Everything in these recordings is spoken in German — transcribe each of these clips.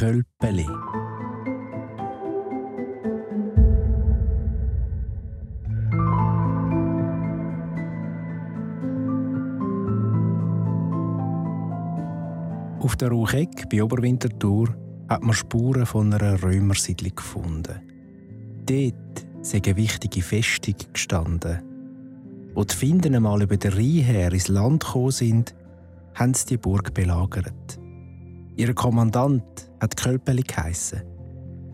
Kölpeli. Auf der Rucheck bei Oberwinterthur hat man Spuren von einer Römersiedlung gefunden. Dort sei eine wichtige Festung gestanden. Wo die Finden einmal über den Rhein her ins Land gekommen sind, haben sie die Burg belagert. Ihr Kommandant hat Kölpeli geheissen.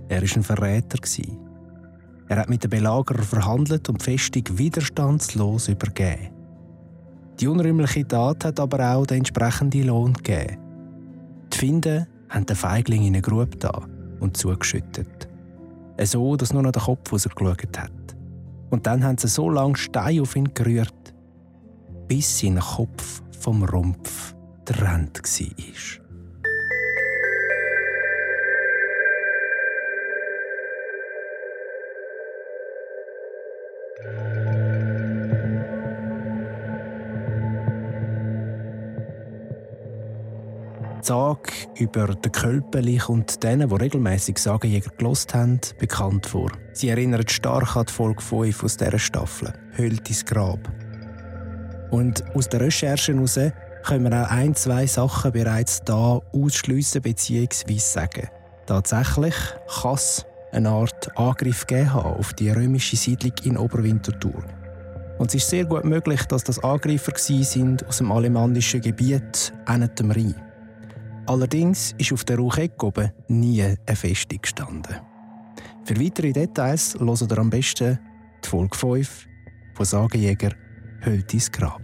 Er war ein Verräter. Er hat mit den Belagerern verhandelt und die Festung widerstandslos übergeben. Die unrühmliche Tat hat aber auch den entsprechenden Lohn gegeben. Die Finden haben den Feigling in eine Grube da und zugeschüttet. So, dass nur noch der Kopf rausgeschaut hat. Und dann haben sie so lange Steine auf ihn gerührt, bis sein Kopf vom Rumpf getrennt war. Sage über den Kölpeli und denen, die regelmäßig Sagenjäger gelost haben, bekannt vor. Sie erinnert stark an die Folge 5 aus dieser Staffel, Höltis Grab. Und aus den Recherchen heraus können wir auch ein, zwei Sachen bereits da ausschliessen bzw. sagen. Tatsächlich kann es eine Art Angriff auf die römische Siedlung in Oberwinterthur. Und es ist sehr gut möglich, dass das Angreifer sind aus dem alemannischen Gebiet, dem Rhein. Allerdings ist auf der Raucheck oben nie eine Festung gestanden. Für weitere Details hören ihr am besten die Folge 5 von Sagenjäger Höltis Grab.